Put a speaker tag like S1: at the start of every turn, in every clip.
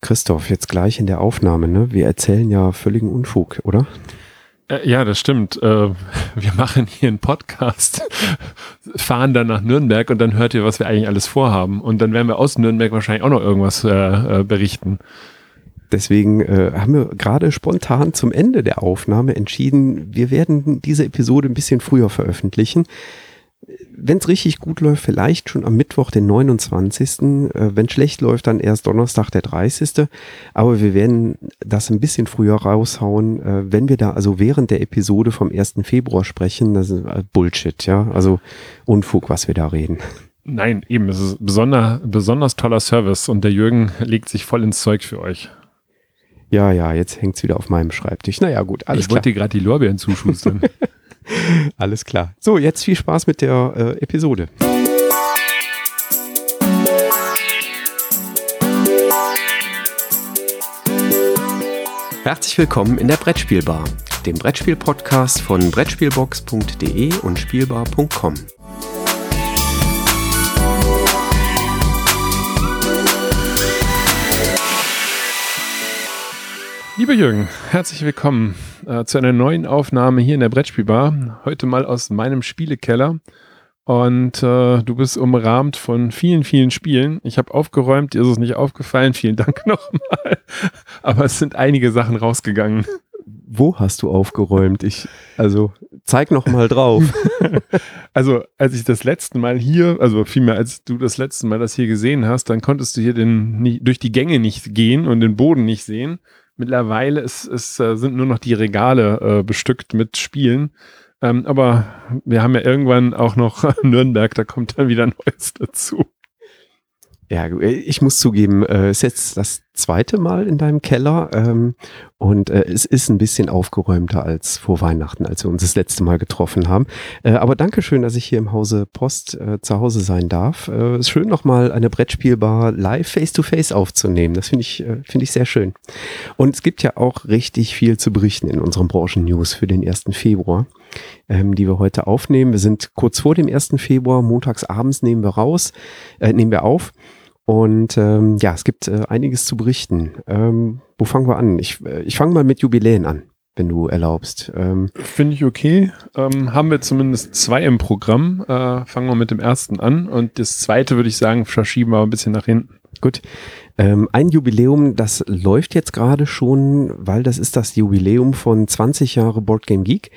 S1: Christoph, jetzt gleich in der Aufnahme, ne? Wir erzählen ja völligen Unfug, oder?
S2: Äh, ja, das stimmt. Äh, wir machen hier einen Podcast, fahren dann nach Nürnberg und dann hört ihr, was wir eigentlich alles vorhaben. Und dann werden wir aus Nürnberg wahrscheinlich auch noch irgendwas äh, berichten.
S1: Deswegen äh, haben wir gerade spontan zum Ende der Aufnahme entschieden, wir werden diese Episode ein bisschen früher veröffentlichen wenn es richtig gut läuft, vielleicht schon am Mittwoch, den 29. Äh, wenn schlecht läuft, dann erst Donnerstag, der 30. Aber wir werden das ein bisschen früher raushauen. Äh, wenn wir da also während der Episode vom 1. Februar sprechen, das ist äh, Bullshit, ja. Also Unfug, was wir da reden.
S2: Nein, eben, es ist besonder, besonders toller Service und der Jürgen legt sich voll ins Zeug für euch.
S1: Ja, ja, jetzt hängt's wieder auf meinem Schreibtisch. Naja, gut,
S2: alles ich klar. Ich wollte dir gerade die Lorbeeren zuschustern.
S1: Alles klar. So, jetzt viel Spaß mit der äh, Episode. Herzlich willkommen in der Brettspielbar, dem Brettspiel-Podcast von Brettspielbox.de und Spielbar.com.
S2: Lieber Jürgen, herzlich willkommen äh, zu einer neuen Aufnahme hier in der Brettspielbar. Heute mal aus meinem Spielekeller. Und äh, du bist umrahmt von vielen, vielen Spielen. Ich habe aufgeräumt, dir ist es nicht aufgefallen. Vielen Dank nochmal. Aber es sind einige Sachen rausgegangen.
S1: Wo hast du aufgeräumt? Ich, also zeig noch mal drauf.
S2: also als ich das letzte Mal hier, also vielmehr als du das letzte Mal das hier gesehen hast, dann konntest du hier den, nicht, durch die Gänge nicht gehen und den Boden nicht sehen. Mittlerweile ist, ist, äh, sind nur noch die Regale äh, bestückt mit Spielen. Ähm, aber wir haben ja irgendwann auch noch Nürnberg, da kommt dann wieder Neues dazu.
S1: Ja, ich muss zugeben, äh, es ist jetzt das zweite Mal in deinem Keller ähm, und äh, es ist ein bisschen aufgeräumter als vor Weihnachten, als wir uns das letzte Mal getroffen haben. Äh, aber danke schön, dass ich hier im Hause Post äh, zu Hause sein darf. Äh, es ist schön, nochmal eine Brettspielbar live face-to-face -face aufzunehmen. Das finde ich, äh, finde ich sehr schön. Und es gibt ja auch richtig viel zu berichten in unseren Branchen-News für den 1. Februar ähm, die wir heute aufnehmen. Wir sind kurz vor dem 1. Februar, montags abends nehmen wir raus, äh, nehmen wir auf. Und ähm, ja, es gibt äh, einiges zu berichten. Ähm, wo fangen wir an? Ich, äh, ich fange mal mit Jubiläen an, wenn du erlaubst.
S2: Ähm, Finde ich okay. Ähm, haben wir zumindest zwei im Programm. Äh, fangen wir mit dem ersten an. Und das zweite würde ich sagen, verschieben wir ein bisschen nach hinten.
S1: Gut. Ähm, ein Jubiläum, das läuft jetzt gerade schon, weil das ist das Jubiläum von 20 Jahre Board Game Geek.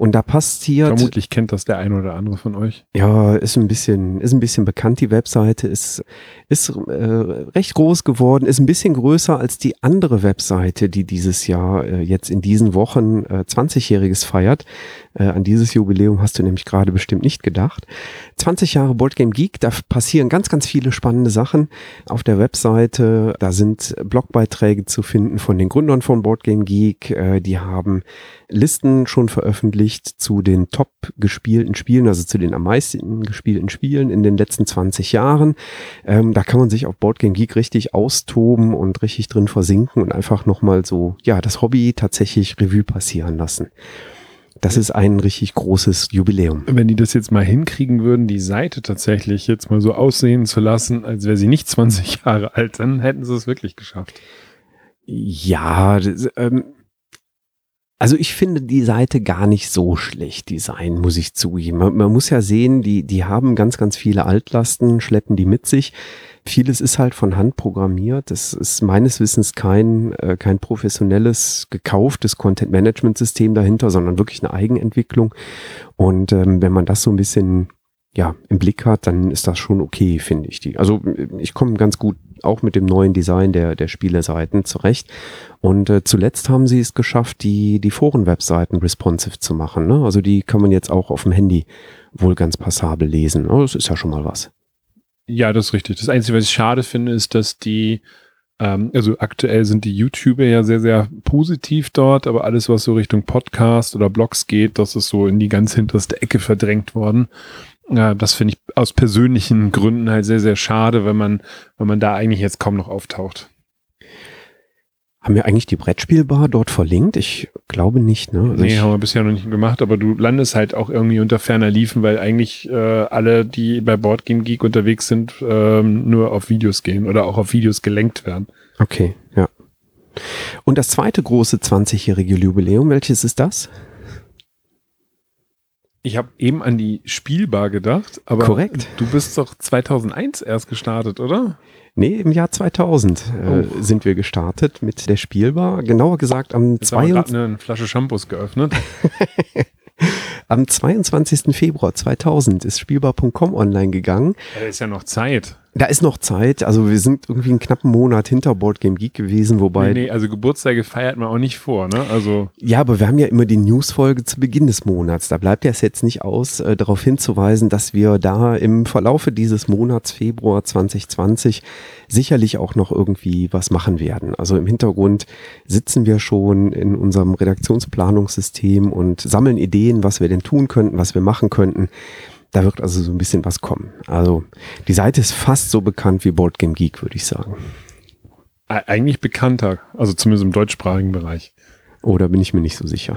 S1: Und da passiert.
S2: Vermutlich kennt das der ein oder andere von euch.
S1: Ja, ist ein bisschen, ist ein bisschen bekannt. Die Webseite ist, ist äh, recht groß geworden, ist ein bisschen größer als die andere Webseite, die dieses Jahr äh, jetzt in diesen Wochen äh, 20-jähriges feiert. Äh, an dieses Jubiläum hast du nämlich gerade bestimmt nicht gedacht. 20 Jahre Board Game Geek, da passieren ganz, ganz viele spannende Sachen auf der Webseite. Da sind Blogbeiträge zu finden von den Gründern von Board Game Geek. Äh, die haben Listen schon veröffentlicht zu den top gespielten Spielen, also zu den am meisten gespielten Spielen in den letzten 20 Jahren. Ähm, da kann man sich auf Boardgame Geek richtig austoben und richtig drin versinken und einfach nochmal so, ja, das Hobby tatsächlich Revue passieren lassen. Das ist ein richtig großes Jubiläum.
S2: Wenn die das jetzt mal hinkriegen würden, die Seite tatsächlich jetzt mal so aussehen zu lassen, als wäre sie nicht 20 Jahre alt, dann hätten sie es wirklich geschafft.
S1: Ja, das, ähm, also ich finde die Seite gar nicht so schlecht design, muss ich zugeben. Man, man, muss ja sehen, die, die haben ganz, ganz viele Altlasten, schleppen die mit sich. Vieles ist halt von Hand programmiert. Das ist meines Wissens kein, äh, kein professionelles, gekauftes Content-Management-System dahinter, sondern wirklich eine Eigenentwicklung. Und ähm, wenn man das so ein bisschen ja, im Blick hat, dann ist das schon okay, finde ich. Die. Also ich komme ganz gut auch mit dem neuen Design der, der Spieleseiten zurecht. Und äh, zuletzt haben sie es geschafft, die, die Foren-Webseiten responsive zu machen. Ne? Also die kann man jetzt auch auf dem Handy wohl ganz passabel lesen. Oh, das ist ja schon mal was.
S2: Ja, das ist richtig. Das Einzige, was ich schade finde, ist, dass die, ähm, also aktuell sind die YouTuber ja sehr, sehr positiv dort, aber alles, was so Richtung Podcast oder Blogs geht, das ist so in die ganz hinterste Ecke verdrängt worden. Ja, das finde ich aus persönlichen Gründen halt sehr, sehr schade, wenn man, wenn man da eigentlich jetzt kaum noch auftaucht.
S1: Haben wir eigentlich die Brettspielbar dort verlinkt? Ich glaube nicht, ne?
S2: Also nee, haben wir bisher noch nicht gemacht, aber du landest halt auch irgendwie unter ferner Liefen, weil eigentlich äh, alle, die bei Boardgame Geek unterwegs sind, ähm, nur auf Videos gehen oder auch auf Videos gelenkt werden.
S1: Okay, ja. Und das zweite große 20-jährige Jubiläum, welches ist das?
S2: Ich habe eben an die Spielbar gedacht, aber
S1: Korrekt.
S2: du bist doch 2001 erst gestartet, oder?
S1: Nee, im Jahr 2000 äh, oh. sind wir gestartet mit der Spielbar. Genauer gesagt am
S2: 22. eine Flasche Shampoos geöffnet.
S1: am 22. Februar 2000 ist spielbar.com online gegangen.
S2: Da ist ja noch Zeit.
S1: Da ist noch Zeit. Also wir sind irgendwie einen knappen Monat hinter Board Game Geek gewesen, wobei.
S2: Nee, nee, also Geburtstage feiert man auch nicht vor, ne? Also.
S1: Ja, aber wir haben ja immer die Newsfolge zu Beginn des Monats. Da bleibt ja es jetzt nicht aus, äh, darauf hinzuweisen, dass wir da im Verlaufe dieses Monats Februar 2020 sicherlich auch noch irgendwie was machen werden. Also im Hintergrund sitzen wir schon in unserem Redaktionsplanungssystem und sammeln Ideen, was wir denn tun könnten, was wir machen könnten. Da wird also so ein bisschen was kommen. Also die Seite ist fast so bekannt wie Board Game Geek, würde ich sagen.
S2: Eigentlich bekannter, also zumindest im deutschsprachigen Bereich.
S1: Oder bin ich mir nicht so sicher.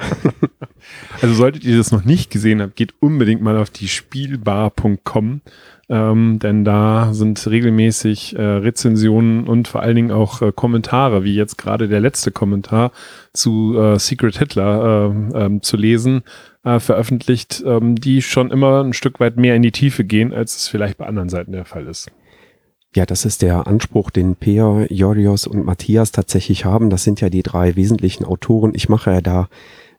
S2: also solltet ihr das noch nicht gesehen habt, geht unbedingt mal auf die Spielbar.com, ähm, denn da sind regelmäßig äh, Rezensionen und vor allen Dingen auch äh, Kommentare, wie jetzt gerade der letzte Kommentar zu äh, Secret Hitler äh, ähm, zu lesen, äh, veröffentlicht, ähm, die schon immer ein Stück weit mehr in die Tiefe gehen, als es vielleicht bei anderen Seiten der Fall ist.
S1: Ja, das ist der Anspruch, den Peer, Jorios und Matthias tatsächlich haben. Das sind ja die drei wesentlichen Autoren. Ich mache ja da,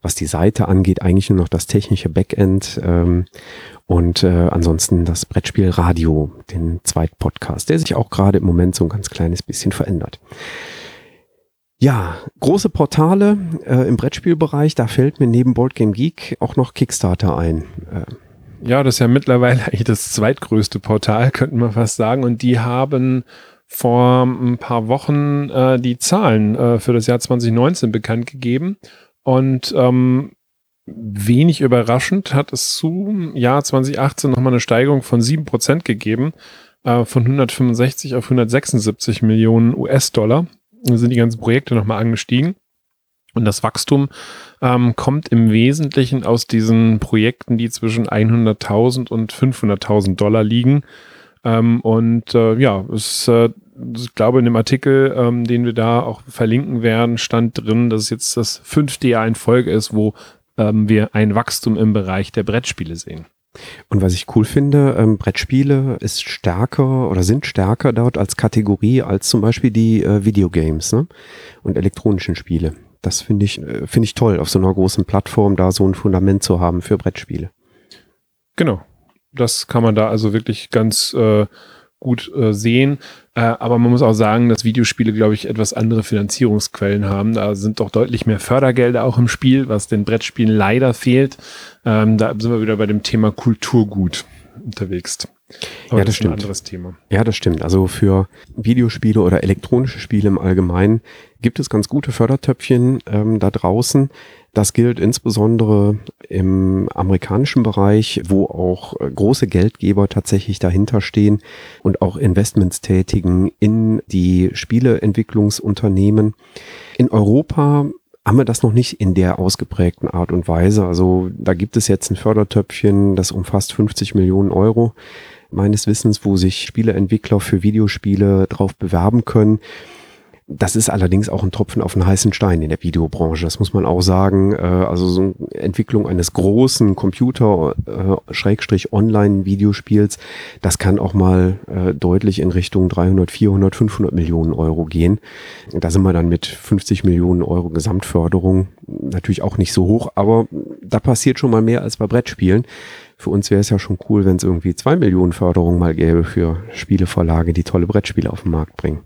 S1: was die Seite angeht, eigentlich nur noch das technische Backend ähm, und äh, ansonsten das Brettspiel Radio, den Zweitpodcast, der sich auch gerade im Moment so ein ganz kleines bisschen verändert. Ja, große Portale äh, im Brettspielbereich, da fällt mir neben Boardgame Geek auch noch Kickstarter ein. Äh,
S2: ja, das ist ja mittlerweile eigentlich das zweitgrößte Portal, könnten wir fast sagen. Und die haben vor ein paar Wochen äh, die Zahlen äh, für das Jahr 2019 bekannt gegeben. Und ähm, wenig überraschend hat es zu Jahr 2018 nochmal eine Steigerung von 7% gegeben, äh, von 165 auf 176 Millionen US-Dollar. Sind die ganzen Projekte nochmal angestiegen. Und das Wachstum ähm, kommt im Wesentlichen aus diesen Projekten, die zwischen 100.000 und 500.000 Dollar liegen. Ähm, und äh, ja, es, äh, ich glaube, in dem Artikel, ähm, den wir da auch verlinken werden, stand drin, dass es jetzt das fünfte Jahr in Folge ist, wo ähm, wir ein Wachstum im Bereich der Brettspiele sehen.
S1: Und was ich cool finde, ähm, Brettspiele ist stärker oder sind stärker dort als Kategorie als zum Beispiel die äh, Videogames ne? und elektronischen Spiele. Das finde ich, äh, finde ich toll, auf so einer großen Plattform da so ein Fundament zu haben für Brettspiele.
S2: Genau. Das kann man da also wirklich ganz äh, gut äh, sehen. Äh, aber man muss auch sagen, dass Videospiele, glaube ich, etwas andere Finanzierungsquellen haben. Da sind doch deutlich mehr Fördergelder auch im Spiel, was den Brettspielen leider fehlt. Ähm, da sind wir wieder bei dem Thema Kulturgut unterwegs.
S1: Aber ja, das, das stimmt. Ein anderes Thema. Ja, das stimmt. Also für Videospiele oder elektronische Spiele im Allgemeinen gibt es ganz gute Fördertöpfchen ähm, da draußen. Das gilt insbesondere im amerikanischen Bereich, wo auch äh, große Geldgeber tatsächlich dahinter stehen und auch Investments tätigen in die Spieleentwicklungsunternehmen. In Europa haben wir das noch nicht in der ausgeprägten Art und Weise. Also da gibt es jetzt ein Fördertöpfchen, das umfasst 50 Millionen Euro meines Wissens, wo sich Spieleentwickler für Videospiele drauf bewerben können. Das ist allerdings auch ein Tropfen auf einen heißen Stein in der Videobranche. Das muss man auch sagen. Äh, also so eine Entwicklung eines großen Computer-Online-Videospiels, äh, das kann auch mal äh, deutlich in Richtung 300, 400, 500 Millionen Euro gehen. Da sind wir dann mit 50 Millionen Euro Gesamtförderung natürlich auch nicht so hoch, aber da passiert schon mal mehr als bei Brettspielen. Für uns wäre es ja schon cool, wenn es irgendwie zwei Millionen Förderung mal gäbe für Spieleverlage, die tolle Brettspiele auf den Markt bringen.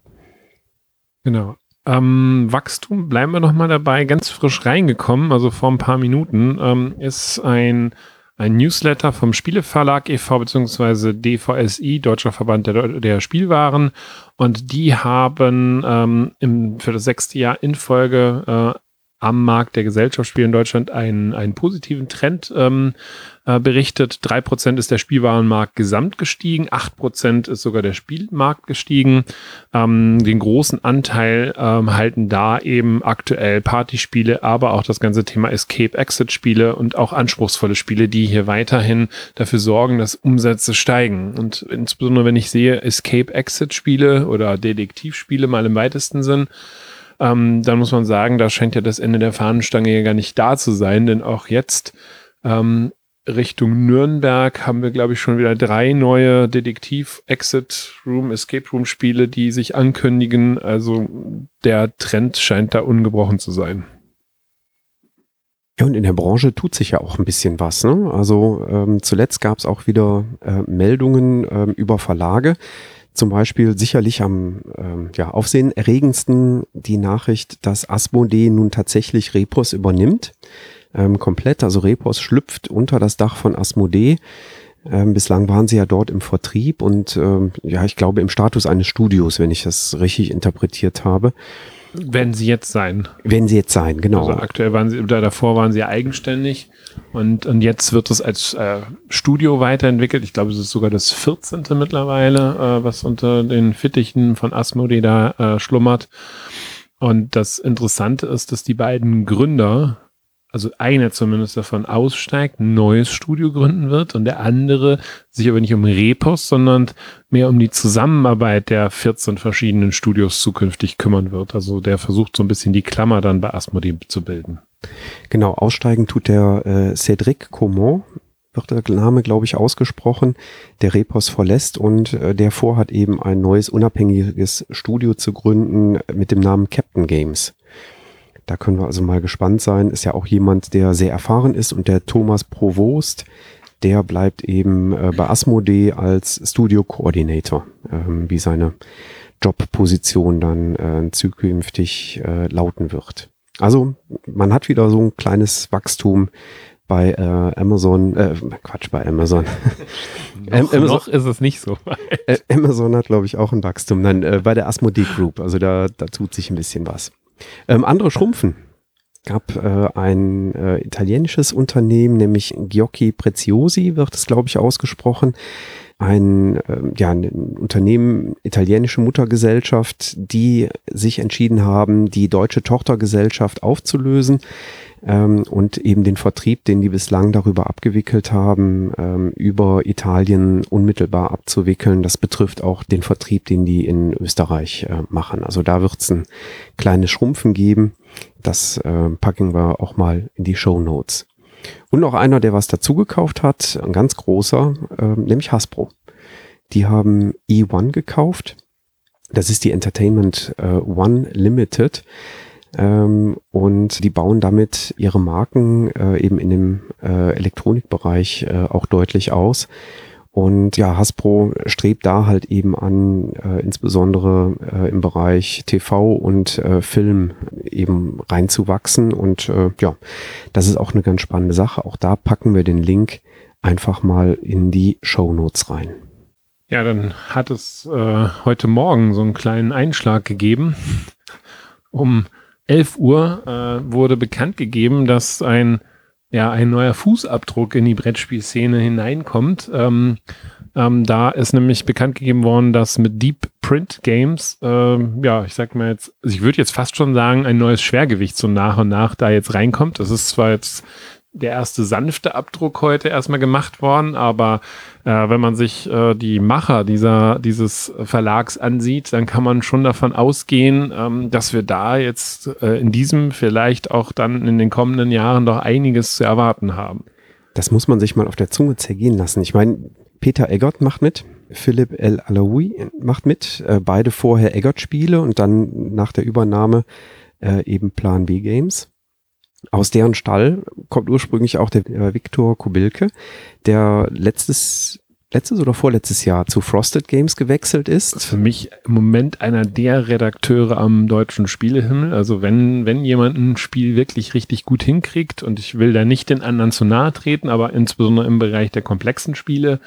S2: Genau. Ähm, Wachstum, bleiben wir nochmal dabei, ganz frisch reingekommen, also vor ein paar Minuten, ähm, ist ein, ein Newsletter vom Spieleverlag e.V. bzw. DVSI, Deutscher Verband der, der Spielwaren. Und die haben ähm, im, für das sechste Jahr in Folge äh, am Markt der Gesellschaftsspiele in Deutschland einen, einen positiven Trend ähm, äh, berichtet. Drei Prozent ist der Spielwarenmarkt gesamt gestiegen, acht Prozent ist sogar der Spielmarkt gestiegen. Ähm, den großen Anteil ähm, halten da eben aktuell Partyspiele, aber auch das ganze Thema Escape-Exit-Spiele und auch anspruchsvolle Spiele, die hier weiterhin dafür sorgen, dass Umsätze steigen. Und insbesondere wenn ich sehe Escape-Exit-Spiele oder Detektivspiele mal im weitesten Sinn, ähm, dann muss man sagen, da scheint ja das Ende der Fahnenstange ja gar nicht da zu sein, denn auch jetzt ähm, Richtung Nürnberg haben wir, glaube ich, schon wieder drei neue Detektiv-Exit-Room, Escape-Room-Spiele, die sich ankündigen. Also der Trend scheint da ungebrochen zu sein.
S1: Ja, und in der Branche tut sich ja auch ein bisschen was. Ne? Also ähm, zuletzt gab es auch wieder äh, Meldungen ähm, über Verlage, zum Beispiel sicherlich am ähm, ja, aufsehenerregendsten die Nachricht, dass Asmodee nun tatsächlich Repos übernimmt. Ähm, komplett, also Repos schlüpft unter das Dach von Asmodee. Ähm, bislang waren sie ja dort im Vertrieb und ähm, ja, ich glaube im Status eines Studios, wenn ich das richtig interpretiert habe.
S2: Wenn sie jetzt sein.
S1: Wenn sie jetzt sein, genau.
S2: Also aktuell waren sie, oder davor waren sie eigenständig und, und jetzt wird es als äh, Studio weiterentwickelt. Ich glaube, es ist sogar das 14. mittlerweile, äh, was unter den Fittichen von Asmodee da äh, schlummert. Und das Interessante ist, dass die beiden Gründer also einer zumindest davon aussteigt, ein neues Studio gründen wird und der andere sich aber nicht um Repos, sondern mehr um die Zusammenarbeit der 14 verschiedenen Studios zukünftig kümmern wird. Also der versucht so ein bisschen die Klammer dann bei Asmodee zu bilden.
S1: Genau, aussteigen tut der äh, Cédric Comont, wird der Name, glaube ich, ausgesprochen, der Repos verlässt und äh, der vorhat eben ein neues unabhängiges Studio zu gründen mit dem Namen Captain Games. Da können wir also mal gespannt sein. Ist ja auch jemand, der sehr erfahren ist und der Thomas Provost, der bleibt eben äh, bei Asmodee als Studio Coordinator, ähm, wie seine Jobposition dann äh, zukünftig äh, lauten wird. Also man hat wieder so ein kleines Wachstum bei äh, Amazon, äh, Quatsch, bei Amazon.
S2: noch, Amazon noch ist es nicht so.
S1: Äh, Amazon hat, glaube ich, auch ein Wachstum. Nein, äh, bei der Asmodee Group, also da, da tut sich ein bisschen was. Ähm, andere schrumpfen. Gab äh, ein äh, italienisches Unternehmen, nämlich Giocchi Preziosi, wird es, glaube ich, ausgesprochen. Ein, äh, ja, ein Unternehmen, italienische Muttergesellschaft, die sich entschieden haben, die deutsche Tochtergesellschaft aufzulösen ähm, und eben den Vertrieb, den die bislang darüber abgewickelt haben, ähm, über Italien unmittelbar abzuwickeln. Das betrifft auch den Vertrieb, den die in Österreich äh, machen. Also da wird es ein kleines Schrumpfen geben. Das äh, packen wir auch mal in die Show Notes. Und noch einer, der was dazugekauft hat, ein ganz großer, äh, nämlich Hasbro. Die haben E1 gekauft. Das ist die Entertainment äh, One Limited. Ähm, und die bauen damit ihre Marken äh, eben in dem äh, Elektronikbereich äh, auch deutlich aus. Und ja, Hasbro strebt da halt eben an, äh, insbesondere äh, im Bereich TV und äh, Film eben reinzuwachsen. Und äh, ja, das ist auch eine ganz spannende Sache. Auch da packen wir den Link einfach mal in die Show Notes rein.
S2: Ja, dann hat es äh, heute Morgen so einen kleinen Einschlag gegeben. Um 11 Uhr äh, wurde bekannt gegeben, dass ein, ja, ein neuer Fußabdruck in die Brettspielszene hineinkommt. Ähm, ähm, da ist nämlich bekannt gegeben worden, dass mit Deep Print Games, ähm, ja, ich sag mal jetzt, also ich würde jetzt fast schon sagen, ein neues Schwergewicht so nach und nach da jetzt reinkommt. Das ist zwar jetzt der erste sanfte Abdruck heute erstmal gemacht worden, aber äh, wenn man sich äh, die Macher dieser, dieses Verlags ansieht, dann kann man schon davon ausgehen, ähm, dass wir da jetzt äh, in diesem vielleicht auch dann in den kommenden Jahren doch einiges zu erwarten haben.
S1: Das muss man sich mal auf der Zunge zergehen lassen. Ich meine, Peter Eggert macht mit, Philipp El Alaoui macht mit, äh, beide vorher Eggert-Spiele und dann nach der Übernahme äh, eben Plan B Games. Aus deren Stall kommt ursprünglich auch der äh, Viktor Kubilke, der letztes letztes oder vorletztes Jahr zu Frosted Games gewechselt ist.
S2: Für mich im Moment einer der Redakteure am deutschen Spielehimmel. Also wenn, wenn jemand ein Spiel wirklich richtig gut hinkriegt und ich will da nicht den anderen zu nahe treten, aber insbesondere im Bereich der komplexen Spiele,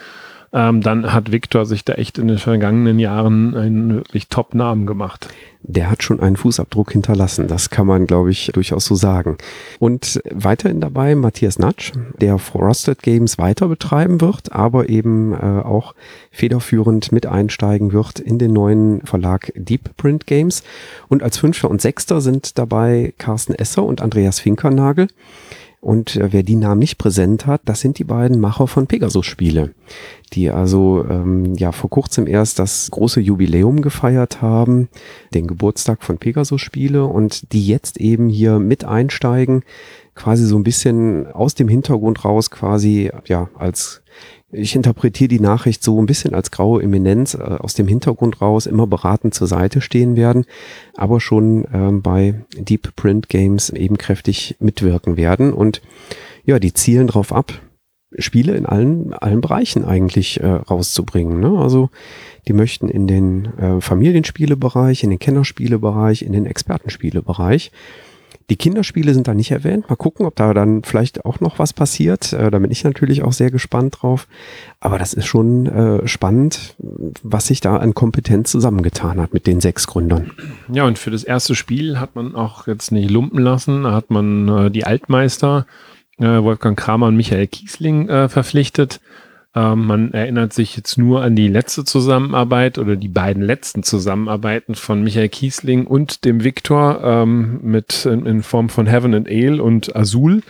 S2: ähm, dann hat Victor sich da echt in den vergangenen Jahren einen wirklich Top-Namen gemacht.
S1: Der hat schon einen Fußabdruck hinterlassen, das kann man, glaube ich, durchaus so sagen. Und weiterhin dabei Matthias Natsch, der Frosted Games weiter betreiben wird, aber eben äh, auch federführend mit einsteigen wird in den neuen Verlag Deep Print Games. Und als Fünfter und Sechster sind dabei Carsten Esser und Andreas Finkernagel. Und äh, wer die Namen nicht präsent hat, das sind die beiden Macher von Pegasus-Spiele, die also ähm, ja vor kurzem erst das große Jubiläum gefeiert haben, den Geburtstag von Pegasus-Spiele und die jetzt eben hier mit einsteigen, quasi so ein bisschen aus dem Hintergrund raus, quasi ja als ich interpretiere die Nachricht so ein bisschen als graue Eminenz äh, aus dem Hintergrund raus, immer beratend zur Seite stehen werden, aber schon ähm, bei Deep Print Games eben kräftig mitwirken werden. Und ja, die zielen drauf ab, Spiele in allen, allen Bereichen eigentlich äh, rauszubringen. Ne? Also die möchten in den äh, Familienspielebereich, in den Kennerspielebereich, in den Expertenspielebereich die Kinderspiele sind da nicht erwähnt. Mal gucken, ob da dann vielleicht auch noch was passiert. Äh, da bin ich natürlich auch sehr gespannt drauf. Aber das ist schon äh, spannend, was sich da an Kompetenz zusammengetan hat mit den sechs Gründern.
S2: Ja, und für das erste Spiel hat man auch jetzt nicht lumpen lassen. Da hat man äh, die Altmeister äh, Wolfgang Kramer und Michael Kiesling äh, verpflichtet. Ähm, man erinnert sich jetzt nur an die letzte Zusammenarbeit oder die beiden letzten Zusammenarbeiten von Michael Kiesling und dem Victor ähm, mit in, in, Form von Heaven and Ale und Azul.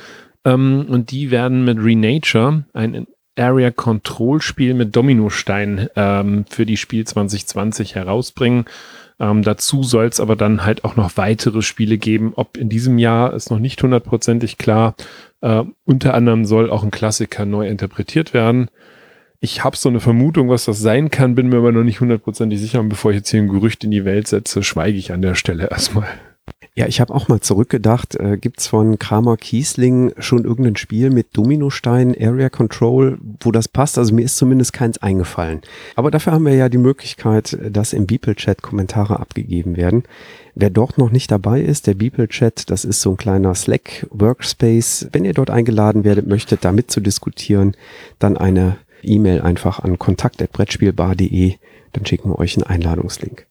S2: Ähm, und die werden mit Renature ein Area Control Spiel mit Dominostein ähm, für die Spiel 2020 herausbringen. Ähm, dazu soll es aber dann halt auch noch weitere Spiele geben. Ob in diesem Jahr ist noch nicht hundertprozentig klar. Äh, unter anderem soll auch ein Klassiker neu interpretiert werden. Ich habe so eine Vermutung, was das sein kann, bin mir aber noch nicht hundertprozentig sicher. Und bevor ich jetzt hier ein Gerücht in die Welt setze, schweige ich an der Stelle erstmal.
S1: Ja, ich habe auch mal zurückgedacht, äh, gibt's von Kramer Kiesling schon irgendein Spiel mit Dominostein, Area Control, wo das passt? Also mir ist zumindest keins eingefallen. Aber dafür haben wir ja die Möglichkeit, dass im Beeple-Chat Kommentare abgegeben werden. Wer dort noch nicht dabei ist, der Beeple-Chat, das ist so ein kleiner Slack-Workspace. Wenn ihr dort eingeladen werdet, möchtet, da mitzudiskutieren, dann eine E-Mail einfach an kontakt.brettspielbar.de, dann schicken wir euch einen Einladungslink.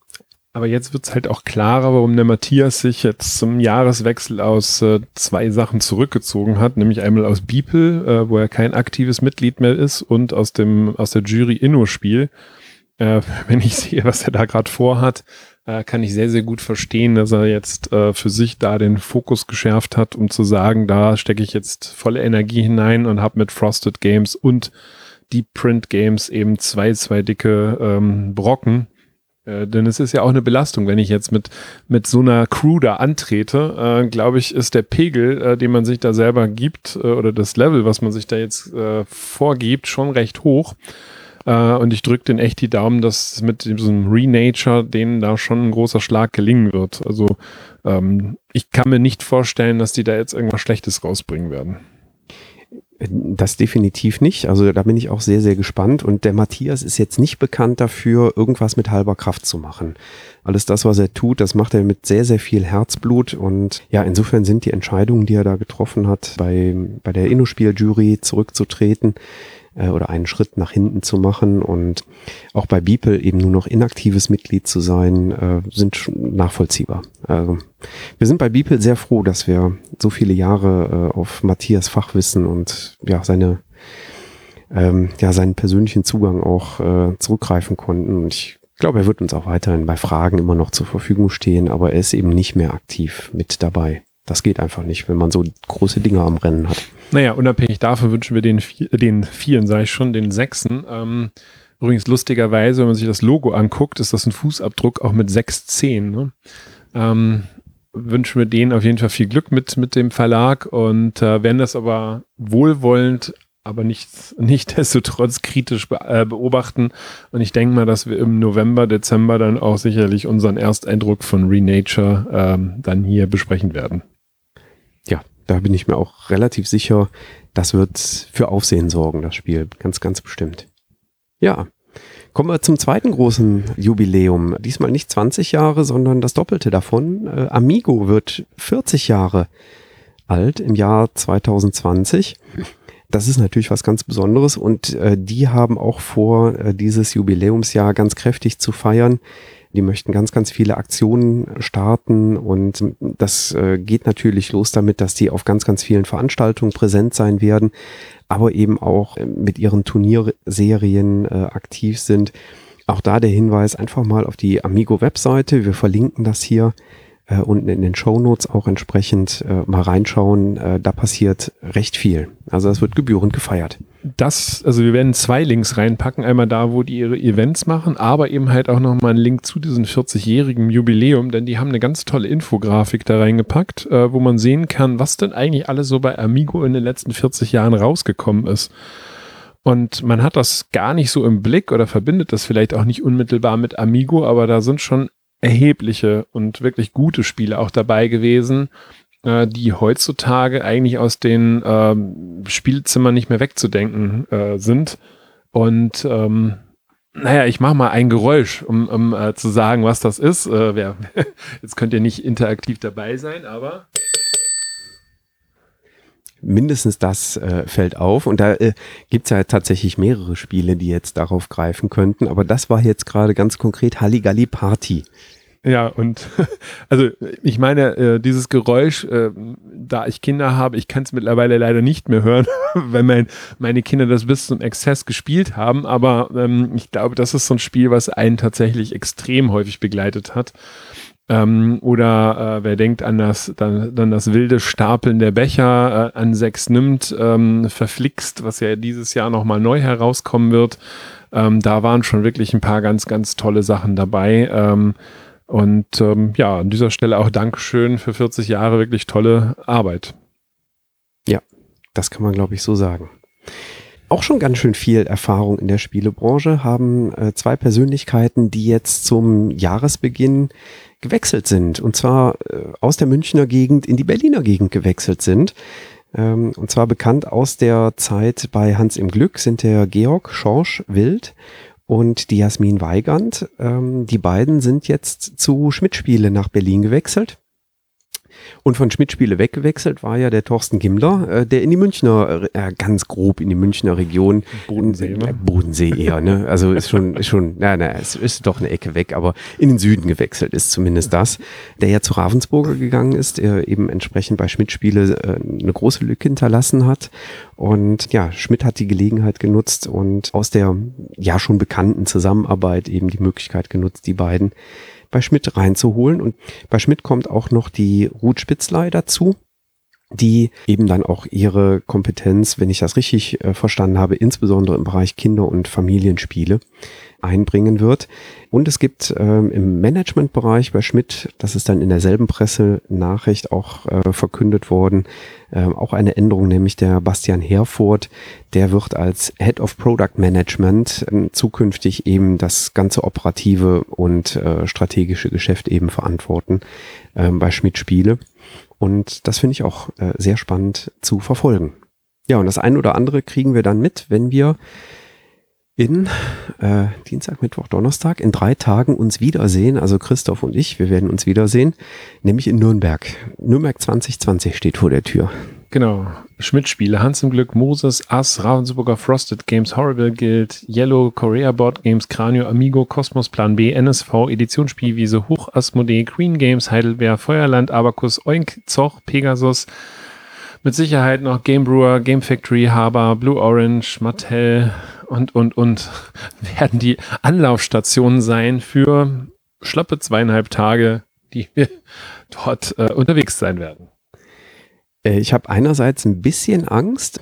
S2: Aber jetzt wird's halt auch klarer, warum der Matthias sich jetzt zum Jahreswechsel aus äh, zwei Sachen zurückgezogen hat, nämlich einmal aus Beeple, äh, wo er kein aktives Mitglied mehr ist, und aus dem aus der Jury Inno-Spiel. Äh, wenn ich sehe, was er da gerade vorhat, äh, kann ich sehr, sehr gut verstehen, dass er jetzt äh, für sich da den Fokus geschärft hat, um zu sagen, da stecke ich jetzt volle Energie hinein und habe mit Frosted Games und Deep Print Games eben zwei, zwei dicke ähm, Brocken. Äh, denn es ist ja auch eine Belastung, wenn ich jetzt mit, mit so einer Crew da antrete, äh, glaube ich, ist der Pegel, äh, den man sich da selber gibt, äh, oder das Level, was man sich da jetzt äh, vorgibt, schon recht hoch. Und ich drücke den echt die Daumen, dass mit diesem Renature denen da schon ein großer Schlag gelingen wird. Also ähm, ich kann mir nicht vorstellen, dass die da jetzt irgendwas Schlechtes rausbringen werden.
S1: Das definitiv nicht. Also da bin ich auch sehr, sehr gespannt. Und der Matthias ist jetzt nicht bekannt dafür, irgendwas mit halber Kraft zu machen. Alles das, was er tut, das macht er mit sehr, sehr viel Herzblut. Und ja, insofern sind die Entscheidungen, die er da getroffen hat, bei, bei der Innospiel-Jury zurückzutreten, äh, oder einen Schritt nach hinten zu machen und auch bei Beeple eben nur noch inaktives Mitglied zu sein, äh, sind nachvollziehbar. Also wir sind bei Beeple sehr froh, dass wir so viele Jahre äh, auf Matthias Fachwissen und ja seine ähm, ja seinen persönlichen Zugang auch äh, zurückgreifen konnten. Und ich glaube, er wird uns auch weiterhin bei Fragen immer noch zur Verfügung stehen, aber er ist eben nicht mehr aktiv mit dabei. Das geht einfach nicht, wenn man so große Dinge am Rennen hat.
S2: Naja, unabhängig davon wünschen wir den, den Vieren, sage ich schon, den Sechsen. Ähm, übrigens lustigerweise, wenn man sich das Logo anguckt, ist das ein Fußabdruck auch mit sechs Zehen. Ne? Ähm, wünschen wir denen auf jeden Fall viel Glück mit, mit dem Verlag und äh, werden das aber wohlwollend, aber nicht, nicht destotrotz kritisch be äh, beobachten. Und ich denke mal, dass wir im November, Dezember dann auch sicherlich unseren Ersteindruck von Renature ähm, dann hier besprechen werden.
S1: Da bin ich mir auch relativ sicher, das wird für Aufsehen sorgen, das Spiel. Ganz, ganz bestimmt. Ja. Kommen wir zum zweiten großen Jubiläum. Diesmal nicht 20 Jahre, sondern das Doppelte davon. Äh, Amigo wird 40 Jahre alt im Jahr 2020. Das ist natürlich was ganz Besonderes und äh, die haben auch vor, äh, dieses Jubiläumsjahr ganz kräftig zu feiern. Die möchten ganz, ganz viele Aktionen starten und das äh, geht natürlich los damit, dass die auf ganz, ganz vielen Veranstaltungen präsent sein werden, aber eben auch äh, mit ihren Turnierserien äh, aktiv sind. Auch da der Hinweis einfach mal auf die Amigo-Webseite. Wir verlinken das hier äh, unten in den Show Notes auch entsprechend äh, mal reinschauen. Äh, da passiert recht viel. Also es wird gebührend gefeiert.
S2: Das, also wir werden zwei Links reinpacken. Einmal da, wo die ihre Events machen, aber eben halt auch nochmal einen Link zu diesem 40-jährigen Jubiläum, denn die haben eine ganz tolle Infografik da reingepackt, äh, wo man sehen kann, was denn eigentlich alles so bei Amigo in den letzten 40 Jahren rausgekommen ist. Und man hat das gar nicht so im Blick oder verbindet das vielleicht auch nicht unmittelbar mit Amigo, aber da sind schon erhebliche und wirklich gute Spiele auch dabei gewesen, äh, die heutzutage eigentlich aus den ähm, Spielzimmern nicht mehr wegzudenken äh, sind. Und ähm, naja, ich mache mal ein Geräusch, um, um äh, zu sagen, was das ist. Äh, wer, jetzt könnt ihr nicht interaktiv dabei sein, aber
S1: mindestens das äh, fällt auf. Und da äh, gibt ja tatsächlich mehrere Spiele, die jetzt darauf greifen könnten. Aber das war jetzt gerade ganz konkret Halligalli Party.
S2: Ja, und also ich meine, äh, dieses Geräusch, äh, da ich Kinder habe, ich kann es mittlerweile leider nicht mehr hören, weil mein, meine Kinder das bis zum Exzess gespielt haben. Aber ähm, ich glaube, das ist so ein Spiel, was einen tatsächlich extrem häufig begleitet hat. Ähm, oder äh, wer denkt an das, dann, dann das wilde Stapeln der Becher äh, an sechs nimmt, ähm, verflixt, was ja dieses Jahr nochmal neu herauskommen wird. Ähm, da waren schon wirklich ein paar ganz, ganz tolle Sachen dabei. Ähm, und ähm, ja, an dieser Stelle auch Dankeschön für 40 Jahre wirklich tolle Arbeit.
S1: Ja, das kann man, glaube ich, so sagen auch schon ganz schön viel Erfahrung in der Spielebranche, haben äh, zwei Persönlichkeiten, die jetzt zum Jahresbeginn gewechselt sind. Und zwar äh, aus der Münchner Gegend in die Berliner Gegend gewechselt sind. Ähm, und zwar bekannt aus der Zeit bei Hans im Glück sind der Georg Schorsch Wild und die Jasmin Weigand. Ähm, die beiden sind jetzt zu Schmidt-Spiele nach Berlin gewechselt und von Schmidt-Spiele weggewechselt war ja der Thorsten Gimler, äh, der in die Münchner, äh, ganz grob in die Münchner Region.
S2: Bodensee, ne?
S1: Äh, Bodensee eher, ne? Also ist schon, ist schon, na, na, es ist doch eine Ecke weg, aber in den Süden gewechselt ist zumindest das. Der ja zu Ravensburger gegangen ist, der eben entsprechend bei Schmidt-Spiele äh, eine große Lücke hinterlassen hat. Und ja, Schmidt hat die Gelegenheit genutzt und aus der ja schon bekannten Zusammenarbeit eben die Möglichkeit genutzt, die beiden bei Schmidt reinzuholen. Und bei Schmidt kommt auch noch die Ruth Spitzlei dazu, die eben dann auch ihre Kompetenz, wenn ich das richtig äh, verstanden habe, insbesondere im Bereich Kinder- und Familienspiele einbringen wird. Und es gibt ähm, im Managementbereich bei Schmidt, das ist dann in derselben Pressenachricht auch äh, verkündet worden, äh, auch eine Änderung, nämlich der Bastian Herford, der wird als Head of Product Management äh, zukünftig eben das ganze operative und äh, strategische Geschäft eben verantworten äh, bei Schmidt Spiele. Und das finde ich auch äh, sehr spannend zu verfolgen. Ja, und das ein oder andere kriegen wir dann mit, wenn wir in äh, Dienstag, Mittwoch, Donnerstag in drei Tagen uns wiedersehen. Also Christoph und ich, wir werden uns wiedersehen, nämlich in Nürnberg. Nürnberg 2020 steht vor der Tür.
S2: Genau. Schmidt-Spiele, Hans im Glück, Moses, Ass, Ravensburger Frosted Games, Horrible Guild, Yellow, Korea Board Games, Cranio, Amigo, Cosmos, Plan B, NSV, Editionsspielwiese, Hoch, Asmodee, Green Games, Heidelberg, Feuerland, Abacus, Oink, Zoch, Pegasus, mit Sicherheit noch Game Brewer, Game Factory, Haber, Blue Orange, Mattel und, und, und werden die Anlaufstationen sein für schlappe zweieinhalb Tage, die wir dort äh, unterwegs sein werden.
S1: Äh, ich habe einerseits ein bisschen Angst.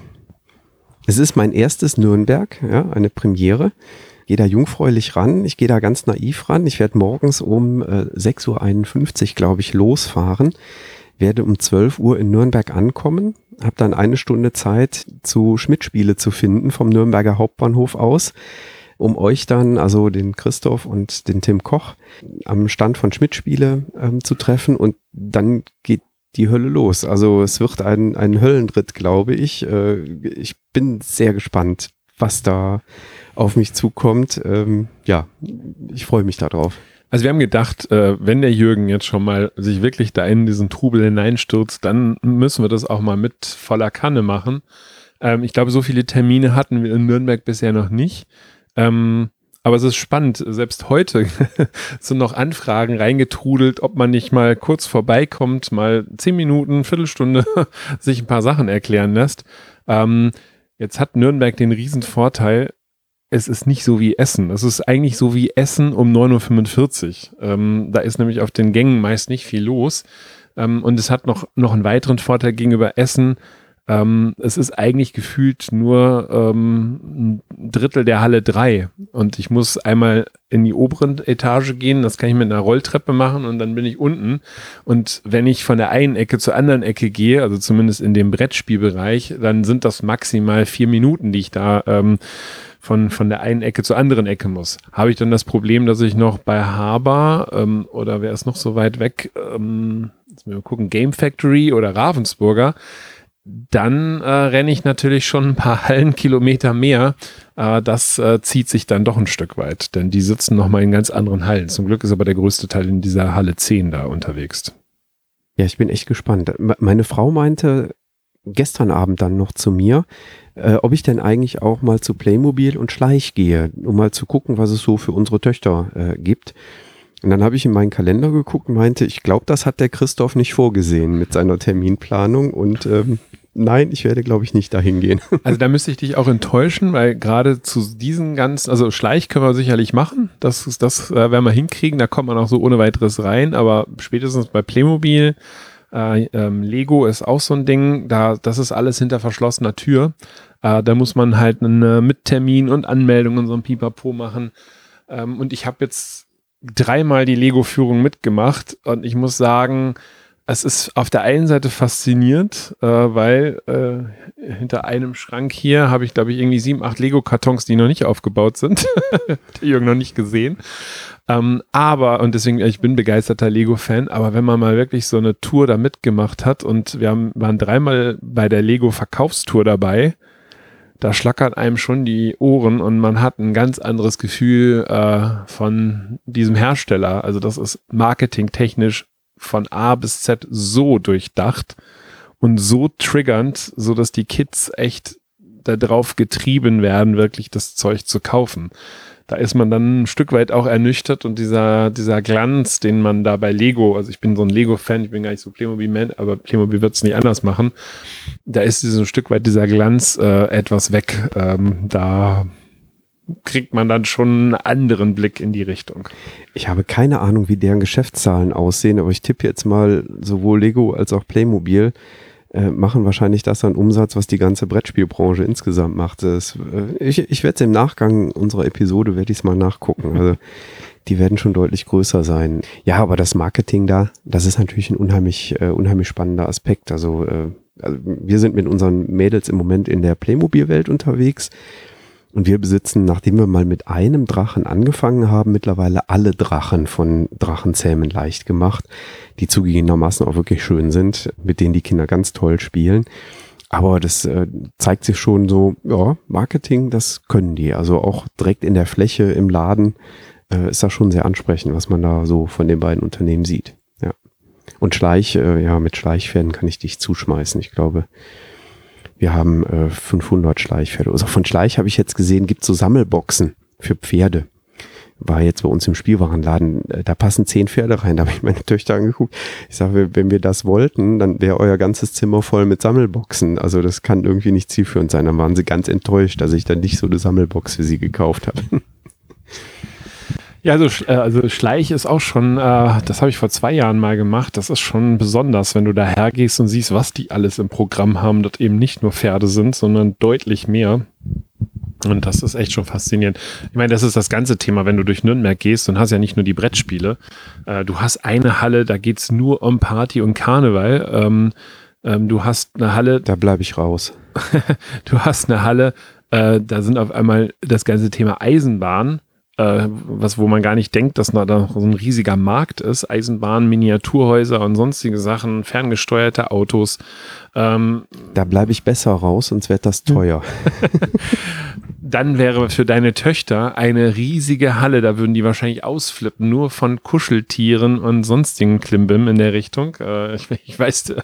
S1: Es ist mein erstes Nürnberg, ja, eine Premiere. Gehe da jungfräulich ran. Ich gehe da ganz naiv ran. Ich werde morgens um äh, 6.51 Uhr, glaube ich, losfahren. Werde um 12 Uhr in Nürnberg ankommen. Habe dann eine Stunde Zeit, zu Schmidt-Spiele zu finden vom Nürnberger Hauptbahnhof aus um euch dann, also den Christoph und den Tim Koch, am Stand von Schmidt-Spiele ähm, zu treffen. Und dann geht die Hölle los. Also es wird ein, ein Höllenritt, glaube ich. Äh, ich bin sehr gespannt, was da auf mich zukommt. Ähm, ja, ich freue mich darauf.
S2: Also wir haben gedacht, äh, wenn der Jürgen jetzt schon mal sich wirklich da in diesen Trubel hineinstürzt, dann müssen wir das auch mal mit voller Kanne machen. Ähm, ich glaube, so viele Termine hatten wir in Nürnberg bisher noch nicht. Ähm, aber es ist spannend, selbst heute sind noch Anfragen reingetrudelt, ob man nicht mal kurz vorbeikommt, mal zehn Minuten, Viertelstunde sich ein paar Sachen erklären lässt. Ähm, jetzt hat Nürnberg den riesen Vorteil, es ist nicht so wie Essen. Es ist eigentlich so wie Essen um 9.45 Uhr. Ähm, da ist nämlich auf den Gängen meist nicht viel los. Ähm, und es hat noch, noch einen weiteren Vorteil gegenüber Essen. Ähm, es ist eigentlich gefühlt nur ähm, ein Drittel der Halle 3. Und ich muss einmal in die oberen Etage gehen, das kann ich mit einer Rolltreppe machen und dann bin ich unten. Und wenn ich von der einen Ecke zur anderen Ecke gehe, also zumindest in dem Brettspielbereich, dann sind das maximal vier Minuten, die ich da ähm, von, von der einen Ecke zur anderen Ecke muss. Habe ich dann das Problem, dass ich noch bei Haber ähm, oder wer ist noch so weit weg, ähm, jetzt mal gucken, Game Factory oder Ravensburger, dann äh, renne ich natürlich schon ein paar Hallenkilometer mehr. Äh, das äh, zieht sich dann doch ein Stück weit, denn die sitzen nochmal in ganz anderen Hallen. Zum Glück ist aber der größte Teil in dieser Halle 10 da unterwegs.
S1: Ja, ich bin echt gespannt. Meine Frau meinte gestern Abend dann noch zu mir, äh, ob ich denn eigentlich auch mal zu Playmobil und Schleich gehe, um mal zu gucken, was es so für unsere Töchter äh, gibt. Und dann habe ich in meinen Kalender geguckt und meinte, ich glaube, das hat der Christoph nicht vorgesehen mit seiner Terminplanung und ähm, nein, ich werde, glaube ich, nicht dahin gehen.
S2: Also da müsste ich dich auch enttäuschen, weil gerade zu diesen ganzen, also Schleich können wir sicherlich machen, das, das äh, werden wir hinkriegen, da kommt man auch so ohne weiteres rein, aber spätestens bei Playmobil, äh, ähm, Lego ist auch so ein Ding, da, das ist alles hinter verschlossener Tür. Äh, da muss man halt einen Mittermin und Anmeldung und so ein Pipapo machen. Ähm, und ich habe jetzt dreimal die Lego-Führung mitgemacht und ich muss sagen, es ist auf der einen Seite faszinierend, äh, weil äh, hinter einem Schrank hier habe ich, glaube ich, irgendwie sieben, acht Lego-Kartons, die noch nicht aufgebaut sind. Der Jürgen noch nicht gesehen. Ähm, aber, und deswegen, ich bin begeisterter Lego-Fan, aber wenn man mal wirklich so eine Tour da mitgemacht hat und wir haben, waren dreimal bei der Lego-Verkaufstour dabei, da schlackern einem schon die Ohren und man hat ein ganz anderes Gefühl äh, von diesem Hersteller. Also das ist marketingtechnisch von A bis Z so durchdacht und so triggernd, so dass die Kids echt darauf getrieben werden, wirklich das Zeug zu kaufen da ist man dann ein Stück weit auch ernüchtert und dieser, dieser Glanz, den man da bei Lego, also ich bin so ein Lego-Fan, ich bin gar nicht so Playmobil-Man, aber Playmobil wird es nicht anders machen. Da ist so ein Stück weit dieser Glanz äh, etwas weg. Ähm, da kriegt man dann schon einen anderen Blick in die Richtung.
S1: Ich habe keine Ahnung, wie deren Geschäftszahlen aussehen, aber ich tippe jetzt mal sowohl Lego als auch Playmobil äh, machen wahrscheinlich das an Umsatz, was die ganze Brettspielbranche insgesamt macht. Das, äh, ich ich werde es im Nachgang unserer Episode, werde ich es mal nachgucken. Also die werden schon deutlich größer sein. Ja, aber das Marketing da, das ist natürlich ein unheimlich, äh, unheimlich spannender Aspekt. Also, äh, also wir sind mit unseren Mädels im Moment in der Playmobil-Welt unterwegs. Und wir besitzen, nachdem wir mal mit einem Drachen angefangen haben, mittlerweile alle Drachen von Drachenzähmen leicht gemacht, die zugegebenermaßen auch wirklich schön sind, mit denen die Kinder ganz toll spielen. Aber das äh, zeigt sich schon so, ja, Marketing, das können die. Also auch direkt in der Fläche im Laden äh, ist das schon sehr ansprechend, was man da so von den beiden Unternehmen sieht. Ja. Und Schleich, äh, ja, mit Schleichpferden kann ich dich zuschmeißen. Ich glaube, wir haben äh, 500 Schleichpferde. Also von Schleich habe ich jetzt gesehen, gibt so Sammelboxen für Pferde. War jetzt bei uns im Spielwarenladen, äh, da passen zehn Pferde rein. Da habe ich meine Töchter angeguckt. Ich sage, wenn wir das wollten, dann wäre euer ganzes Zimmer voll mit Sammelboxen. Also das kann irgendwie nicht zielführend sein. Dann waren sie ganz enttäuscht, dass ich dann nicht so eine Sammelbox für sie gekauft habe.
S2: Ja, also, äh, also Schleich ist auch schon, äh, das habe ich vor zwei Jahren mal gemacht. Das ist schon besonders, wenn du da hergehst und siehst, was die alles im Programm haben, dass eben nicht nur Pferde sind, sondern deutlich mehr. Und das ist echt schon faszinierend. Ich meine, das ist das ganze Thema, wenn du durch Nürnberg gehst und hast ja nicht nur die Brettspiele. Äh, du hast eine Halle, da geht's nur um Party und Karneval. Ähm, ähm, du hast eine Halle.
S1: Da bleibe ich raus.
S2: du hast eine Halle, äh, da sind auf einmal das ganze Thema Eisenbahn äh, was, wo man gar nicht denkt, dass da so ein riesiger Markt ist. Eisenbahn, Miniaturhäuser und sonstige Sachen, ferngesteuerte Autos.
S1: Ähm, da bleibe ich besser raus, sonst wird das teuer.
S2: dann wäre für deine Töchter eine riesige Halle, da würden die wahrscheinlich ausflippen, nur von Kuscheltieren und sonstigen Klimbim in der Richtung. Äh, ich, ich, weiß.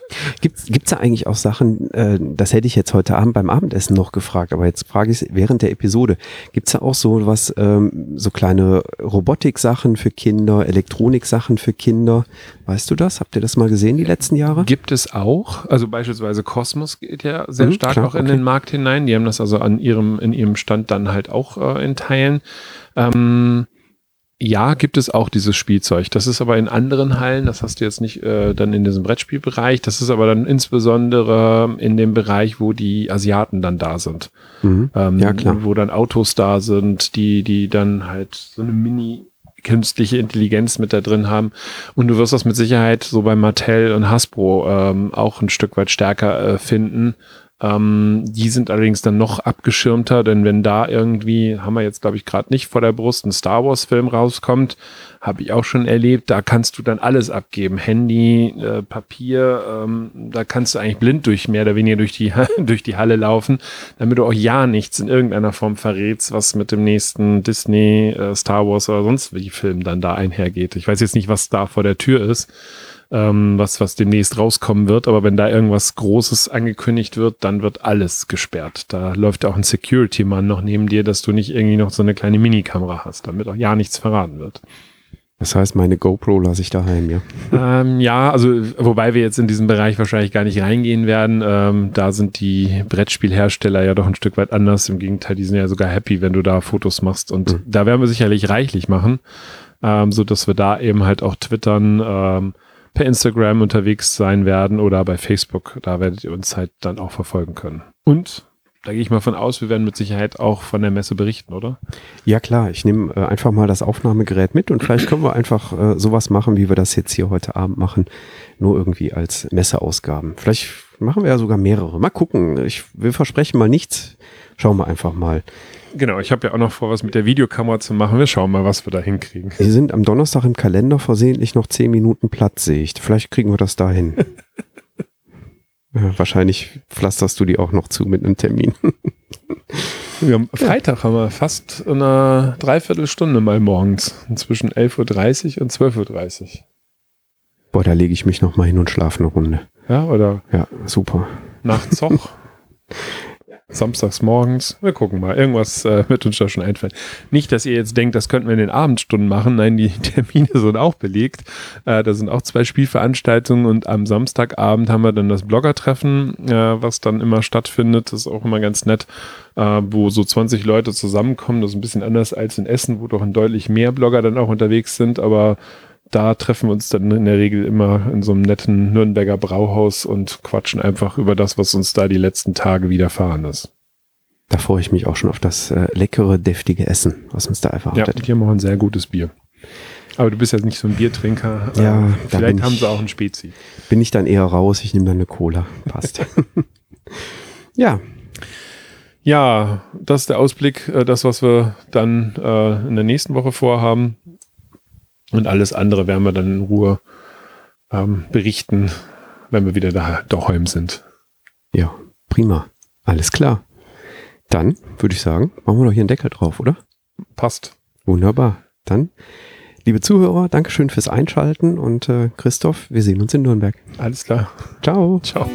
S1: Gibt es da eigentlich auch Sachen, äh, das hätte ich jetzt heute Abend beim Abendessen noch gefragt, aber jetzt frage ich es während der Episode. Gibt es da auch so was, ähm, so kleine Robotik-Sachen für Kinder, Elektronik-Sachen für Kinder? Weißt du das? Habt ihr das mal gesehen die letzten Jahre?
S2: Gibt es auch. Also beispielsweise Cosmos geht ja sehr mhm, stark klar, auch in okay. den Markt hinein. Die haben das also an ihrem, in ihrem Stand dann halt auch äh, in Teilen. Ähm, ja, gibt es auch dieses Spielzeug. Das ist aber in anderen Hallen, das hast du jetzt nicht äh, dann in diesem Brettspielbereich, das ist aber dann insbesondere in dem Bereich, wo die Asiaten dann da sind. Mhm. Ähm, ja, klar. Wo dann Autos da sind, die, die dann halt so eine Mini- künstliche Intelligenz mit da drin haben. Und du wirst das mit Sicherheit so bei Mattel und Hasbro ähm, auch ein Stück weit stärker äh, finden. Ähm, die sind allerdings dann noch abgeschirmter, denn wenn da irgendwie, haben wir jetzt glaube ich gerade nicht vor der Brust, ein Star Wars Film rauskommt, habe ich auch schon erlebt, da kannst du dann alles abgeben. Handy, äh, Papier, ähm, da kannst du eigentlich blind durch mehr oder weniger durch die, durch die Halle laufen, damit du auch ja nichts in irgendeiner Form verrätst, was mit dem nächsten Disney, äh, Star Wars oder sonst wie Film dann da einhergeht. Ich weiß jetzt nicht, was da vor der Tür ist ähm, was, was demnächst rauskommen wird. Aber wenn da irgendwas Großes angekündigt wird, dann wird alles gesperrt. Da läuft auch ein Security-Mann noch neben dir, dass du nicht irgendwie noch so eine kleine Minikamera hast, damit auch ja nichts verraten wird.
S1: Das heißt, meine GoPro lasse ich daheim, ja?
S2: Ähm, ja, also wobei wir jetzt in diesen Bereich wahrscheinlich gar nicht reingehen werden. Ähm, da sind die Brettspielhersteller ja doch ein Stück weit anders. Im Gegenteil, die sind ja sogar happy, wenn du da Fotos machst. Und mhm. da werden wir sicherlich reichlich machen, ähm, so dass wir da eben halt auch twittern, ähm, per Instagram unterwegs sein werden oder bei Facebook. Da werdet ihr uns halt dann auch verfolgen können. Und da gehe ich mal von aus, wir werden mit Sicherheit auch von der Messe berichten, oder?
S1: Ja klar, ich nehme äh, einfach mal das Aufnahmegerät mit und vielleicht können wir einfach äh, sowas machen, wie wir das jetzt hier heute Abend machen, nur irgendwie als Messeausgaben. Vielleicht machen wir ja sogar mehrere. Mal gucken. Ich will versprechen mal nichts. Schauen wir einfach mal.
S2: Genau, ich habe ja auch noch vor, was mit der Videokamera zu machen. Wir schauen mal, was wir da hinkriegen.
S1: Wir sind am Donnerstag im Kalender versehentlich noch zehn Minuten Platz, sehe ich. Vielleicht kriegen wir das dahin. wahrscheinlich pflasterst du die auch noch zu mit einem Termin.
S2: wir haben, Freitag haben wir fast eine Dreiviertelstunde mal morgens. Zwischen 11.30 Uhr und 12.30 Uhr.
S1: Boah, da lege ich mich noch mal hin und schlafe eine Runde.
S2: Ja, oder?
S1: Ja, super.
S2: Nach Zoch. samstags morgens. Wir gucken mal. Irgendwas äh, wird uns da schon einfallen. Nicht, dass ihr jetzt denkt, das könnten wir in den Abendstunden machen. Nein, die Termine sind auch belegt. Äh, da sind auch zwei Spielveranstaltungen und am Samstagabend haben wir dann das Bloggertreffen, äh, was dann immer stattfindet. Das ist auch immer ganz nett, äh, wo so 20 Leute zusammenkommen. Das ist ein bisschen anders als in Essen, wo doch ein deutlich mehr Blogger dann auch unterwegs sind, aber da treffen wir uns dann in der Regel immer in so einem netten Nürnberger Brauhaus und quatschen einfach über das, was uns da die letzten Tage widerfahren ist.
S1: Da freue ich mich auch schon auf das äh, leckere, deftige Essen, was uns da erwartet.
S2: Ja, die haben auch ein sehr gutes Bier. Aber du bist jetzt nicht so ein Biertrinker.
S1: Ja, äh,
S2: vielleicht haben sie auch ein Spezi.
S1: Bin ich dann eher raus, ich nehme dann eine Cola. Passt. ja.
S2: Ja, das ist der Ausblick, äh, das, was wir dann äh, in der nächsten Woche vorhaben. Und alles andere werden wir dann in Ruhe ähm, berichten, wenn wir wieder da daheim sind.
S1: Ja, prima. Alles klar. Dann würde ich sagen, machen wir doch hier einen Deckel drauf, oder?
S2: Passt.
S1: Wunderbar. Dann, liebe Zuhörer, Dankeschön fürs Einschalten und äh, Christoph, wir sehen uns in Nürnberg.
S2: Alles klar.
S1: Ciao.
S2: Ciao.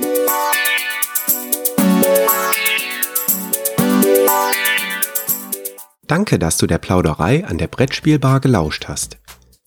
S1: Danke, dass du der Plauderei an der Brettspielbar gelauscht hast.